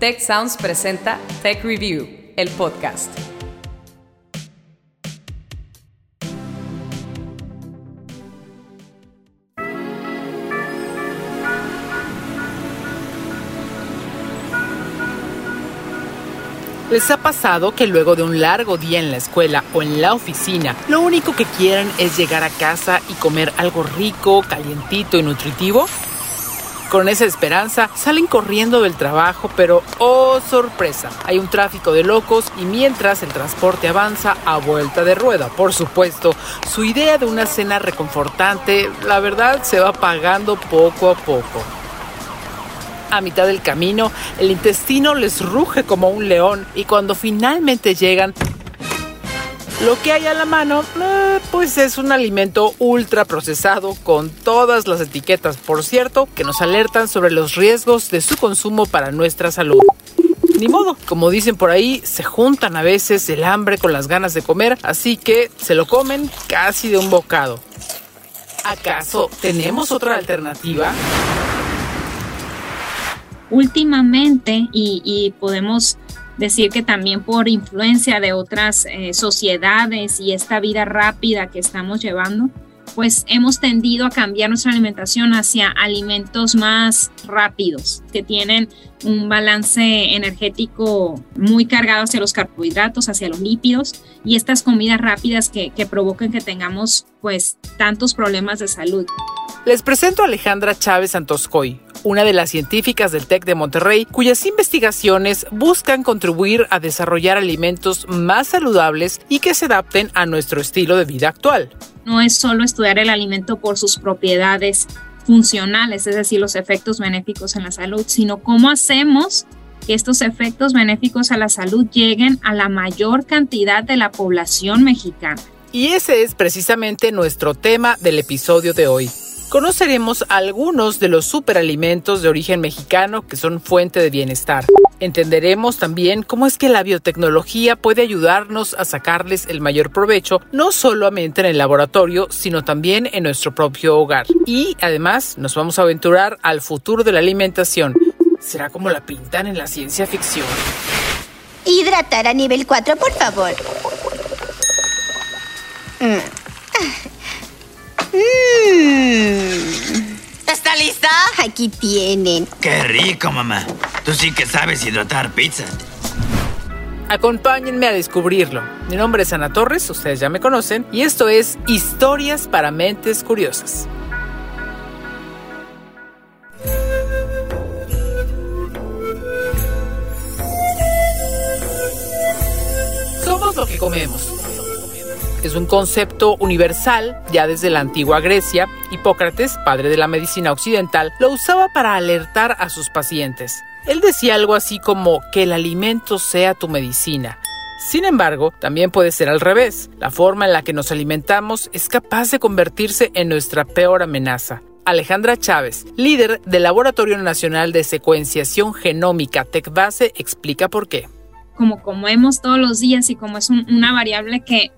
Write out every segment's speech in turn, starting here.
Tech Sounds presenta Tech Review, el podcast. ¿Les ha pasado que luego de un largo día en la escuela o en la oficina, lo único que quieren es llegar a casa y comer algo rico, calientito y nutritivo? Con esa esperanza salen corriendo del trabajo, pero ¡oh sorpresa! Hay un tráfico de locos y mientras el transporte avanza a vuelta de rueda, por supuesto, su idea de una cena reconfortante, la verdad, se va pagando poco a poco. A mitad del camino, el intestino les ruge como un león y cuando finalmente llegan, lo que hay a la mano, eh, pues es un alimento ultra procesado con todas las etiquetas, por cierto, que nos alertan sobre los riesgos de su consumo para nuestra salud. Ni modo, como dicen por ahí, se juntan a veces el hambre con las ganas de comer, así que se lo comen casi de un bocado. ¿Acaso tenemos otra alternativa? últimamente, y, podemos decir que también por influencia de otras eh, sociedades y esta vida rápida que estamos llevando, pues hemos tendido a cambiar nuestra alimentación hacia alimentos más rápidos, que tienen un balance energético muy cargado hacia los carbohidratos, hacia los lípidos y estas comidas rápidas que, que provocan que tengamos pues tantos problemas de salud. Les presento a Alejandra Chávez Santoscoy, una de las científicas del TEC de Monterrey, cuyas investigaciones buscan contribuir a desarrollar alimentos más saludables y que se adapten a nuestro estilo de vida actual. No es solo estudiar el alimento por sus propiedades funcionales, es decir, los efectos benéficos en la salud, sino cómo hacemos que estos efectos benéficos a la salud lleguen a la mayor cantidad de la población mexicana. Y ese es precisamente nuestro tema del episodio de hoy conoceremos algunos de los superalimentos de origen mexicano que son fuente de bienestar. Entenderemos también cómo es que la biotecnología puede ayudarnos a sacarles el mayor provecho, no solamente en el laboratorio, sino también en nuestro propio hogar. Y además nos vamos a aventurar al futuro de la alimentación. ¿Será como la pintan en la ciencia ficción? Hidratar a nivel 4, por favor. Mm. Mmm. ¿Está lista? Aquí tienen. Qué rico, mamá. Tú sí que sabes hidratar pizza. Acompáñenme a descubrirlo. Mi nombre es Ana Torres, ustedes ya me conocen, y esto es Historias para Mentes Curiosas. Somos lo que comemos es un concepto universal ya desde la antigua Grecia. Hipócrates, padre de la medicina occidental, lo usaba para alertar a sus pacientes. Él decía algo así como que el alimento sea tu medicina. Sin embargo, también puede ser al revés. La forma en la que nos alimentamos es capaz de convertirse en nuestra peor amenaza. Alejandra Chávez, líder del Laboratorio Nacional de Secuenciación Genómica TecBase, explica por qué. Como comemos todos los días y como es una variable que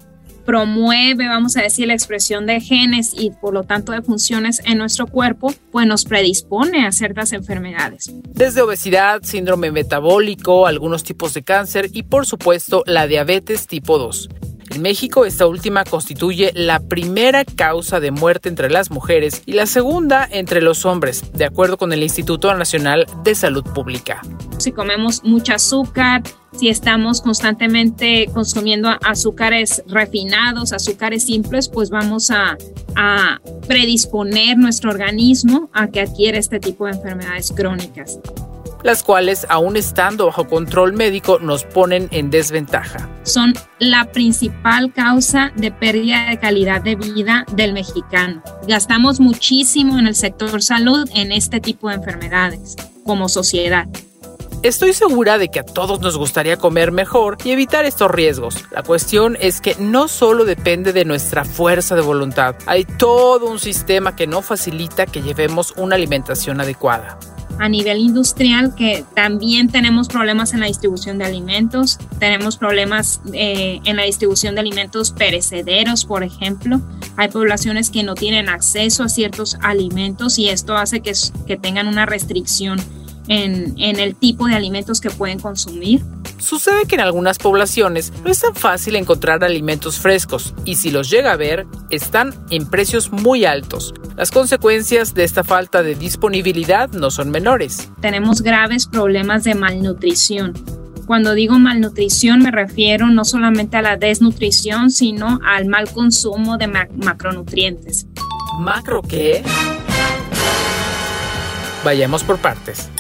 promueve, vamos a decir, la expresión de genes y por lo tanto de funciones en nuestro cuerpo, pues nos predispone a ciertas enfermedades. Desde obesidad, síndrome metabólico, algunos tipos de cáncer y por supuesto la diabetes tipo 2. En México, esta última constituye la primera causa de muerte entre las mujeres y la segunda entre los hombres, de acuerdo con el Instituto Nacional de Salud Pública. Si comemos mucho azúcar, si estamos constantemente consumiendo azúcares refinados, azúcares simples, pues vamos a, a predisponer nuestro organismo a que adquiera este tipo de enfermedades crónicas las cuales, aún estando bajo control médico, nos ponen en desventaja. Son la principal causa de pérdida de calidad de vida del mexicano. Gastamos muchísimo en el sector salud en este tipo de enfermedades como sociedad. Estoy segura de que a todos nos gustaría comer mejor y evitar estos riesgos. La cuestión es que no solo depende de nuestra fuerza de voluntad, hay todo un sistema que no facilita que llevemos una alimentación adecuada a nivel industrial que también tenemos problemas en la distribución de alimentos, tenemos problemas eh, en la distribución de alimentos perecederos, por ejemplo. Hay poblaciones que no tienen acceso a ciertos alimentos y esto hace que, que tengan una restricción en, en el tipo de alimentos que pueden consumir. Sucede que en algunas poblaciones no es tan fácil encontrar alimentos frescos y si los llega a ver, están en precios muy altos. Las consecuencias de esta falta de disponibilidad no son menores. Tenemos graves problemas de malnutrición. Cuando digo malnutrición me refiero no solamente a la desnutrición, sino al mal consumo de macronutrientes. ¿Macro qué? Vayamos por partes.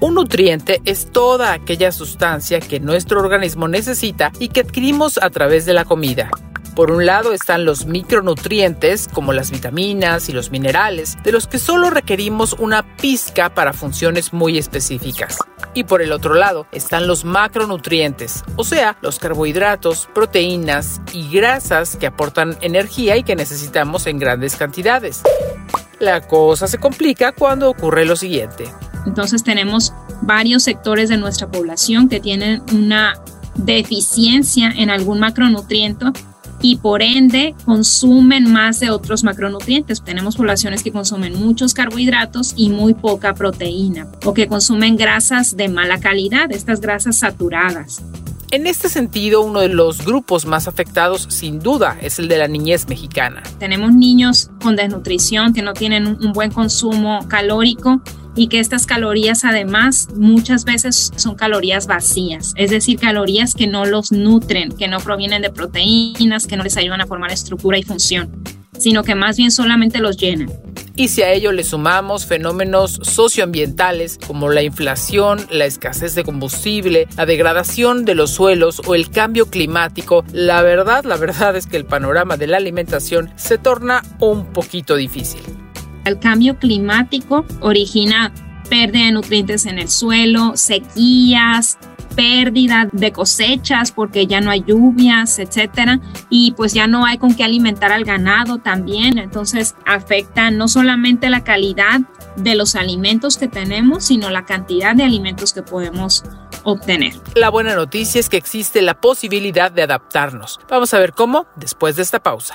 Un nutriente es toda aquella sustancia que nuestro organismo necesita y que adquirimos a través de la comida. Por un lado están los micronutrientes, como las vitaminas y los minerales, de los que solo requerimos una pizca para funciones muy específicas. Y por el otro lado están los macronutrientes, o sea, los carbohidratos, proteínas y grasas que aportan energía y que necesitamos en grandes cantidades. La cosa se complica cuando ocurre lo siguiente. Entonces tenemos varios sectores de nuestra población que tienen una deficiencia en algún macronutriente y por ende consumen más de otros macronutrientes. Tenemos poblaciones que consumen muchos carbohidratos y muy poca proteína o que consumen grasas de mala calidad, estas grasas saturadas. En este sentido, uno de los grupos más afectados sin duda es el de la niñez mexicana. Tenemos niños con desnutrición que no tienen un buen consumo calórico y que estas calorías además muchas veces son calorías vacías, es decir, calorías que no los nutren, que no provienen de proteínas, que no les ayudan a formar estructura y función, sino que más bien solamente los llenan. Y si a ello le sumamos fenómenos socioambientales como la inflación, la escasez de combustible, la degradación de los suelos o el cambio climático, la verdad, la verdad es que el panorama de la alimentación se torna un poquito difícil. El cambio climático origina pérdida de nutrientes en el suelo, sequías, pérdida de cosechas porque ya no hay lluvias, etcétera, y pues ya no hay con qué alimentar al ganado también, entonces afecta no solamente la calidad de los alimentos que tenemos, sino la cantidad de alimentos que podemos obtener. La buena noticia es que existe la posibilidad de adaptarnos. Vamos a ver cómo después de esta pausa.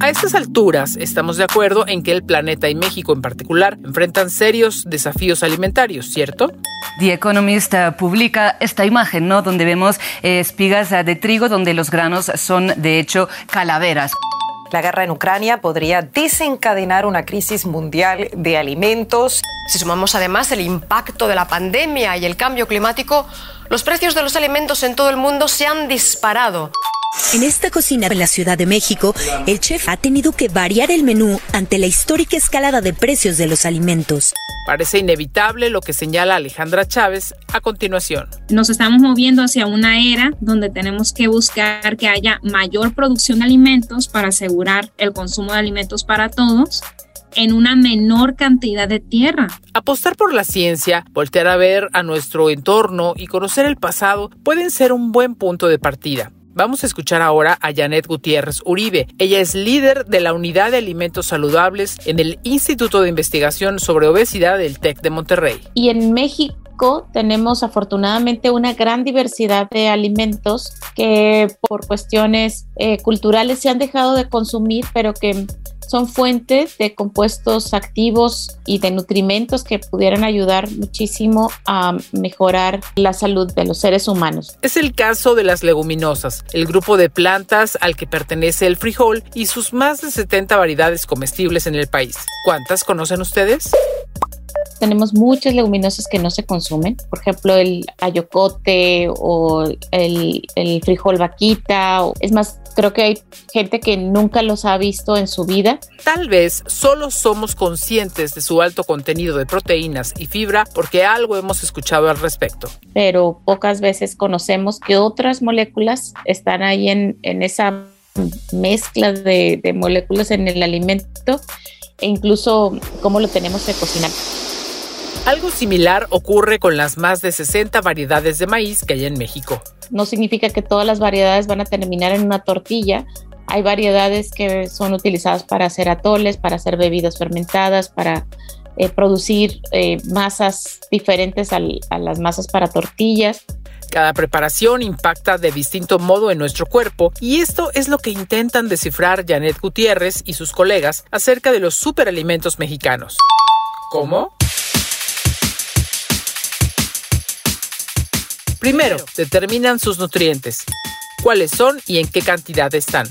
A estas alturas estamos de acuerdo en que el planeta y México en particular enfrentan serios desafíos alimentarios, ¿cierto? The Economist eh, publica esta imagen, ¿no? Donde vemos eh, espigas de trigo, donde los granos son de hecho calaveras. La guerra en Ucrania podría desencadenar una crisis mundial de alimentos. Si sumamos además el impacto de la pandemia y el cambio climático, los precios de los alimentos en todo el mundo se han disparado. En esta cocina en la Ciudad de México, el chef ha tenido que variar el menú ante la histórica escalada de precios de los alimentos. Parece inevitable lo que señala Alejandra Chávez a continuación. Nos estamos moviendo hacia una era donde tenemos que buscar que haya mayor producción de alimentos para asegurar el consumo de alimentos para todos en una menor cantidad de tierra. Apostar por la ciencia, voltear a ver a nuestro entorno y conocer el pasado pueden ser un buen punto de partida. Vamos a escuchar ahora a Janet Gutiérrez Uribe. Ella es líder de la Unidad de Alimentos Saludables en el Instituto de Investigación sobre Obesidad del TEC de Monterrey. Y en México tenemos afortunadamente una gran diversidad de alimentos que por cuestiones eh, culturales se han dejado de consumir, pero que son fuentes de compuestos activos y de nutrimentos que pudieran ayudar muchísimo a mejorar la salud de los seres humanos. Es el caso de las leguminosas, el grupo de plantas al que pertenece el frijol y sus más de 70 variedades comestibles en el país. ¿Cuántas conocen ustedes? Tenemos muchas leguminosas que no se consumen, por ejemplo el ayocote o el, el frijol vaquita, o, es más, creo que hay gente que nunca los ha visto en su vida. Tal vez solo somos conscientes de su alto contenido de proteínas y fibra porque algo hemos escuchado al respecto. Pero pocas veces conocemos que otras moléculas están ahí en, en esa mezcla de, de moléculas en el alimento e incluso cómo lo tenemos que cocinar. Algo similar ocurre con las más de 60 variedades de maíz que hay en México. No significa que todas las variedades van a terminar en una tortilla. Hay variedades que son utilizadas para hacer atoles, para hacer bebidas fermentadas, para eh, producir eh, masas diferentes al, a las masas para tortillas. Cada preparación impacta de distinto modo en nuestro cuerpo y esto es lo que intentan descifrar Janet Gutiérrez y sus colegas acerca de los superalimentos mexicanos. ¿Cómo? Primero, determinan sus nutrientes, cuáles son y en qué cantidad están.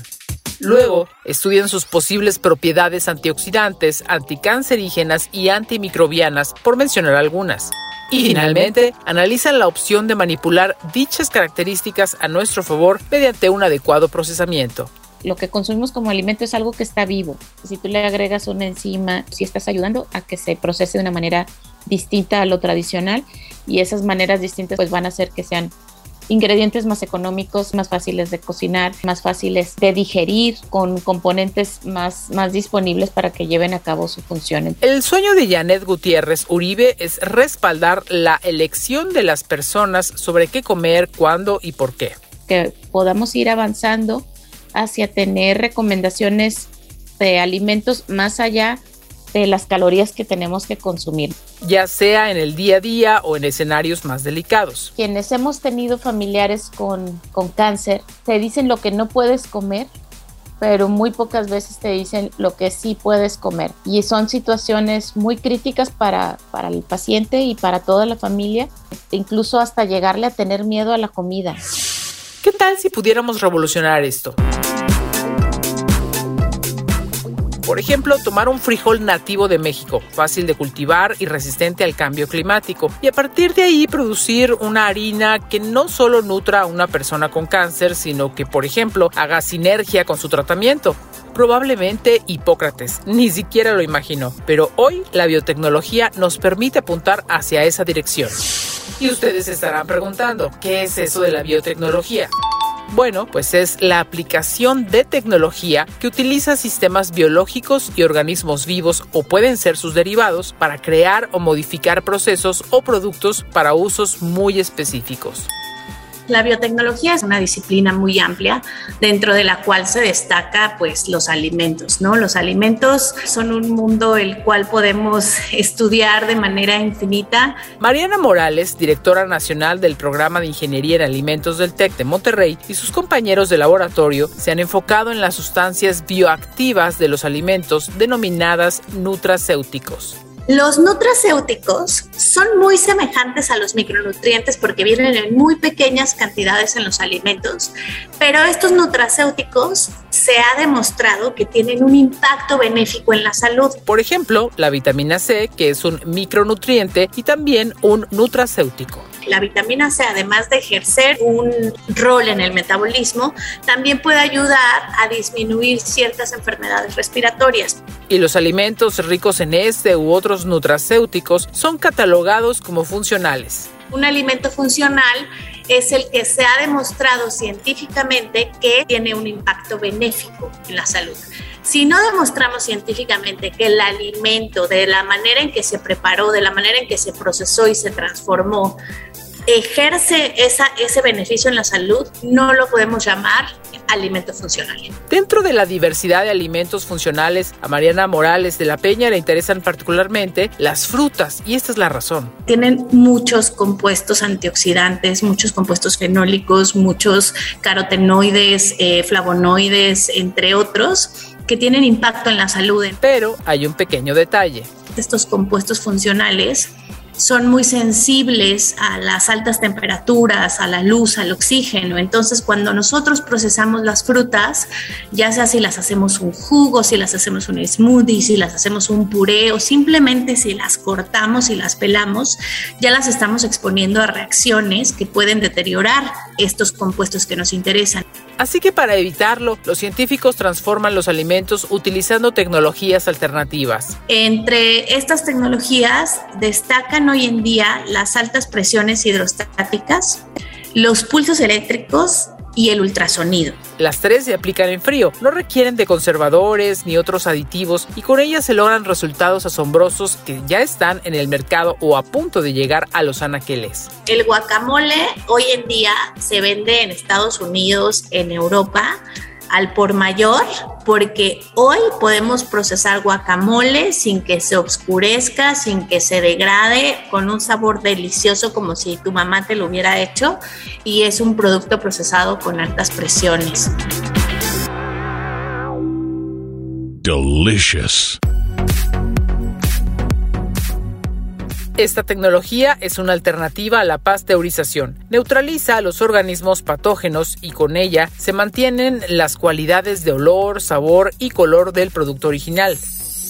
Luego, estudian sus posibles propiedades antioxidantes, anticancerígenas y antimicrobianas, por mencionar algunas. Y finalmente, analizan la opción de manipular dichas características a nuestro favor mediante un adecuado procesamiento. Lo que consumimos como alimento es algo que está vivo. Si tú le agregas una enzima, si estás ayudando a que se procese de una manera distinta a lo tradicional y esas maneras distintas pues van a hacer que sean ingredientes más económicos, más fáciles de cocinar, más fáciles de digerir, con componentes más, más disponibles para que lleven a cabo su función. El sueño de Janet Gutiérrez Uribe es respaldar la elección de las personas sobre qué comer, cuándo y por qué. Que podamos ir avanzando hacia tener recomendaciones de alimentos más allá de las calorías que tenemos que consumir. Ya sea en el día a día o en escenarios más delicados. Quienes hemos tenido familiares con, con cáncer, te dicen lo que no puedes comer, pero muy pocas veces te dicen lo que sí puedes comer. Y son situaciones muy críticas para, para el paciente y para toda la familia, incluso hasta llegarle a tener miedo a la comida. ¿Qué tal si pudiéramos revolucionar esto? Por ejemplo, tomar un frijol nativo de México, fácil de cultivar y resistente al cambio climático, y a partir de ahí producir una harina que no solo nutra a una persona con cáncer, sino que, por ejemplo, haga sinergia con su tratamiento. Probablemente Hipócrates, ni siquiera lo imaginó, pero hoy la biotecnología nos permite apuntar hacia esa dirección. Y ustedes estarán preguntando, ¿qué es eso de la biotecnología? Bueno, pues es la aplicación de tecnología que utiliza sistemas biológicos y organismos vivos o pueden ser sus derivados para crear o modificar procesos o productos para usos muy específicos. La biotecnología es una disciplina muy amplia dentro de la cual se destaca pues los alimentos, ¿no? Los alimentos son un mundo el cual podemos estudiar de manera infinita. Mariana Morales, directora nacional del programa de Ingeniería en Alimentos del TEC de Monterrey y sus compañeros de laboratorio se han enfocado en las sustancias bioactivas de los alimentos denominadas nutracéuticos. Los nutracéuticos son muy semejantes a los micronutrientes porque vienen en muy pequeñas cantidades en los alimentos, pero estos nutracéuticos se ha demostrado que tienen un impacto benéfico en la salud. Por ejemplo, la vitamina C, que es un micronutriente y también un nutracéutico. La vitamina C, además de ejercer un rol en el metabolismo, también puede ayudar a disminuir ciertas enfermedades respiratorias. Y los alimentos ricos en este u otros nutracéuticos son catalogados como funcionales. Un alimento funcional es el que se ha demostrado científicamente que tiene un impacto benéfico en la salud. Si no demostramos científicamente que el alimento, de la manera en que se preparó, de la manera en que se procesó y se transformó, ejerce esa, ese beneficio en la salud, no lo podemos llamar alimento funcional. Dentro de la diversidad de alimentos funcionales, a Mariana Morales de la Peña le interesan particularmente las frutas y esta es la razón. Tienen muchos compuestos antioxidantes, muchos compuestos fenólicos, muchos carotenoides, eh, flavonoides, entre otros que tienen impacto en la salud. Pero hay un pequeño detalle. Estos compuestos funcionales son muy sensibles a las altas temperaturas, a la luz, al oxígeno. Entonces, cuando nosotros procesamos las frutas, ya sea si las hacemos un jugo, si las hacemos un smoothie, si las hacemos un puré o simplemente si las cortamos y las pelamos, ya las estamos exponiendo a reacciones que pueden deteriorar estos compuestos que nos interesan. Así que para evitarlo, los científicos transforman los alimentos utilizando tecnologías alternativas. Entre estas tecnologías destacan hoy en día las altas presiones hidrostáticas, los pulsos eléctricos y el ultrasonido. Las tres se aplican en frío, no requieren de conservadores ni otros aditivos y con ellas se logran resultados asombrosos que ya están en el mercado o a punto de llegar a los anaqueles. El guacamole hoy en día se vende en Estados Unidos, en Europa, al por mayor porque hoy podemos procesar guacamole sin que se oscurezca, sin que se degrade, con un sabor delicioso como si tu mamá te lo hubiera hecho y es un producto procesado con altas presiones. Delicious. Esta tecnología es una alternativa a la pasteurización. Neutraliza a los organismos patógenos y con ella se mantienen las cualidades de olor, sabor y color del producto original.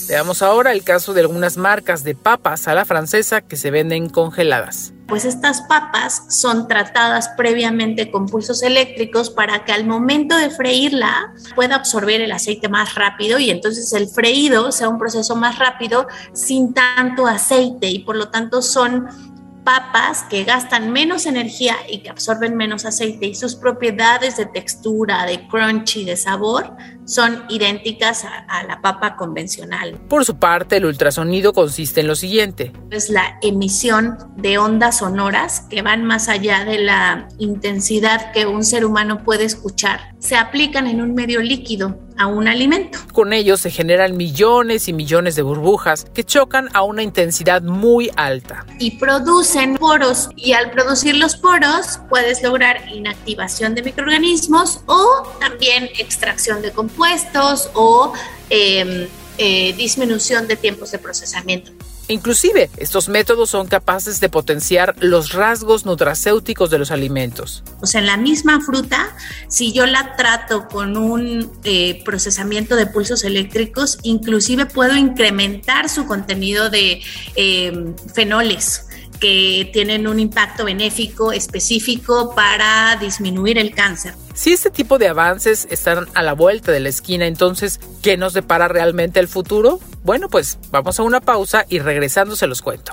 Veamos ahora el caso de algunas marcas de papas a la francesa que se venden congeladas. Pues estas papas son tratadas previamente con pulsos eléctricos para que al momento de freírla pueda absorber el aceite más rápido y entonces el freído sea un proceso más rápido sin tanto aceite y por lo tanto son papas que gastan menos energía y que absorben menos aceite y sus propiedades de textura, de crunchy, de sabor son idénticas a, la papa convencional. Por su parte, el ultrasonido consiste en lo siguiente. Es la emisión de ondas sonoras que van más allá de la intensidad que un ser humano puede escuchar. Se aplican en un medio líquido a un alimento. Con ellos se generan millones y millones de burbujas que chocan a una intensidad muy alta. Y producen poros y al producir los poros puedes lograr inactivación de microorganismos o también extracción de compuestos o em, eh, disminución de tiempos de procesamiento. Inclusive, estos métodos son capaces de potenciar los rasgos nutracéuticos de los alimentos. O sea, en la misma fruta, si yo la trato con un eh, procesamiento de pulsos eléctricos, inclusive puedo incrementar su contenido de eh, fenoles que tienen un impacto benéfico específico para disminuir el cáncer. Si este tipo de avances están a la vuelta de la esquina, entonces, ¿qué nos depara realmente el futuro? Bueno, pues vamos a una pausa y regresando se los cuento.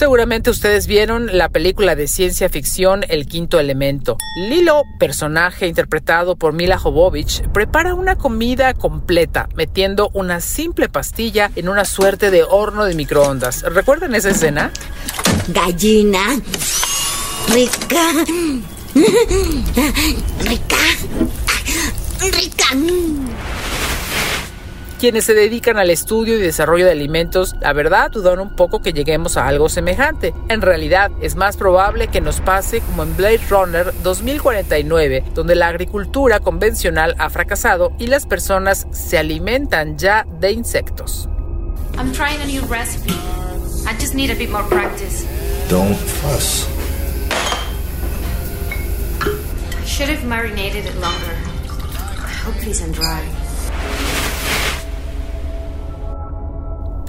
Seguramente ustedes vieron la película de ciencia ficción El Quinto Elemento. Lilo, personaje interpretado por Mila Jovovich, prepara una comida completa metiendo una simple pastilla en una suerte de horno de microondas. ¿Recuerdan esa escena? Gallina. Rica. Rica. Rica quienes se dedican al estudio y desarrollo de alimentos, la verdad dudan un poco que lleguemos a algo semejante. En realidad, es más probable que nos pase como en Blade Runner 2049, donde la agricultura convencional ha fracasado y las personas se alimentan ya de insectos. I'm trying a new recipe. I just need a bit more practice. Don't fuss. I should have marinated it longer. I hope it isn't dry.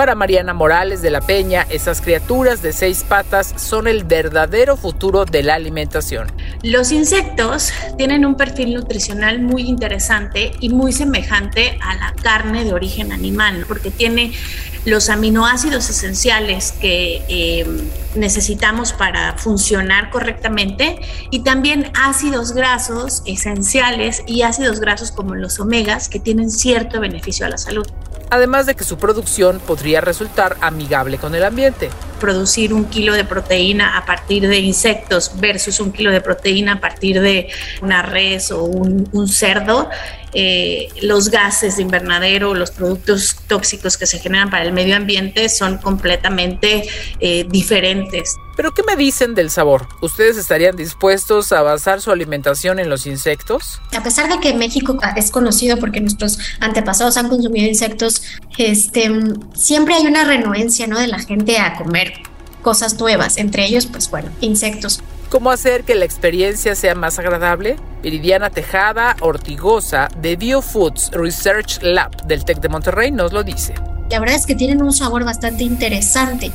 Para Mariana Morales de la Peña, esas criaturas de seis patas son el verdadero futuro de la alimentación. Los insectos tienen un perfil nutricional muy interesante y muy semejante a la carne de origen animal, porque tiene los aminoácidos esenciales que eh, necesitamos para funcionar correctamente y también ácidos grasos esenciales y ácidos grasos como los omegas que tienen cierto beneficio a la salud además de que su producción podría resultar amigable con el ambiente. Producir un kilo de proteína a partir de insectos versus un kilo de proteína a partir de una res o un, cerdo, eh, los gases de invernadero, los productos tóxicos que se generan para el medio ambiente son completamente eh, diferentes. Pero ¿qué me dicen del sabor? ¿Ustedes estarían dispuestos a basar su alimentación en los insectos? A pesar de que México es conocido porque nuestros antepasados han consumido insectos, este, siempre hay una renuencia ¿no? de la gente a comer cosas nuevas, entre ellos, pues bueno, insectos. ¿Cómo hacer que la experiencia sea más agradable? Viridiana Tejada Ortigosa de BioFoods Research Lab del TEC de Monterrey nos lo dice. La verdad es que tienen un sabor bastante interesante.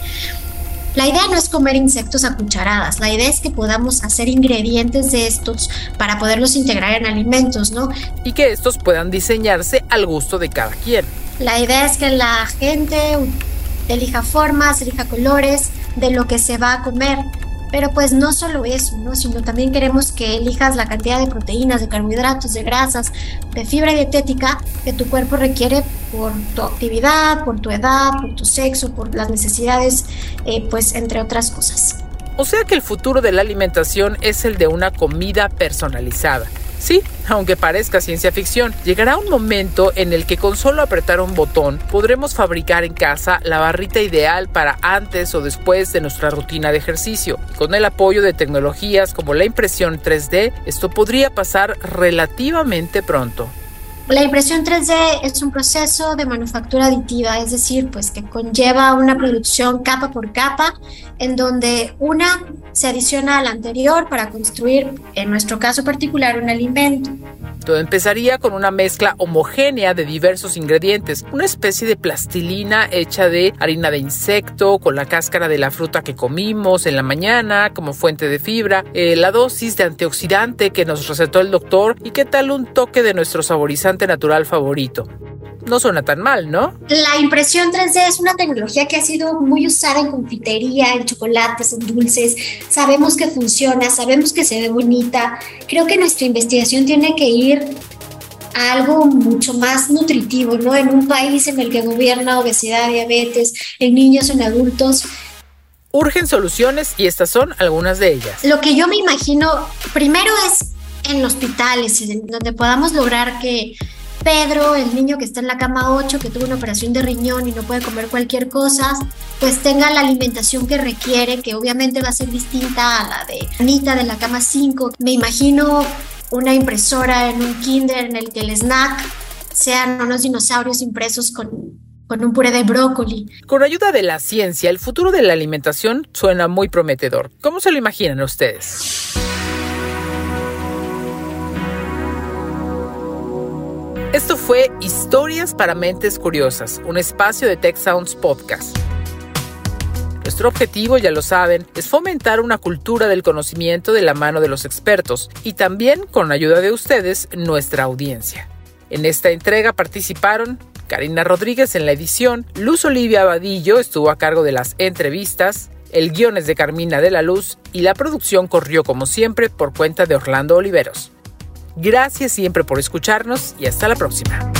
La idea no es comer insectos a cucharadas, la idea es que podamos hacer ingredientes de estos para poderlos integrar en alimentos, ¿no? Y que estos puedan diseñarse al gusto de cada quien. La idea es que la gente elija formas, elija colores de lo que se va a comer. Pero pues no solo eso, ¿no? sino también queremos que elijas la cantidad de proteínas, de carbohidratos, de grasas, de fibra dietética que tu cuerpo requiere por tu actividad, por tu edad, por tu sexo, por las necesidades, eh, pues entre otras cosas. O sea que el futuro de la alimentación es el de una comida personalizada Sí, aunque parezca ciencia ficción, llegará un momento en el que con solo apretar un botón podremos fabricar en casa la barrita ideal para antes o después de nuestra rutina de ejercicio. Con el apoyo de tecnologías como la impresión 3D, esto podría pasar relativamente pronto. La impresión 3D es un proceso de manufactura aditiva, es decir, pues que conlleva una producción capa por capa, en donde una se adiciona a la anterior para construir, en nuestro caso particular, un alimento. Todo empezaría con una mezcla homogénea de diversos ingredientes, una especie de plastilina hecha de harina de insecto, con la cáscara de la fruta que comimos en la mañana como fuente de fibra, eh, la dosis de antioxidante que nos recetó el doctor y qué tal un toque de nuestro saborizante natural favorito no suena tan mal, ¿no? La impresión 3D es una tecnología que ha sido muy usada en confitería, en chocolates, en dulces. Sabemos que funciona, sabemos que se ve bonita. Creo que nuestra investigación tiene que ir a algo mucho más nutritivo, ¿no? En un país en el que gobierna obesidad, diabetes, en niños, en adultos. Urgen soluciones y estas son algunas de ellas. Lo que yo me imagino, primero es en hospitales, donde podamos lograr que Pedro, el niño que está en la cama 8, que tuvo una operación de riñón y no puede comer cualquier cosa, pues tenga la alimentación que requiere, que obviamente va a ser distinta a la de Anita de la cama 5. Me imagino una impresora en un kinder en el que el snack sean unos dinosaurios impresos con, con un puré de brócoli. Con ayuda de la ciencia, el futuro de la alimentación suena muy prometedor. ¿Cómo se lo imaginan ustedes? Esto fue Historias para Mentes Curiosas, un espacio de Tech Sounds Podcast. Nuestro objetivo, ya lo saben, es fomentar una cultura del conocimiento de la mano de los expertos y también, con la ayuda de ustedes, nuestra audiencia. En esta entrega participaron Karina Rodríguez en la edición, Luz Olivia Abadillo estuvo a cargo de las entrevistas, el guion es de Carmina de la Luz y la producción corrió como siempre por cuenta de Orlando Oliveros. Gracias siempre por escucharnos y hasta la próxima.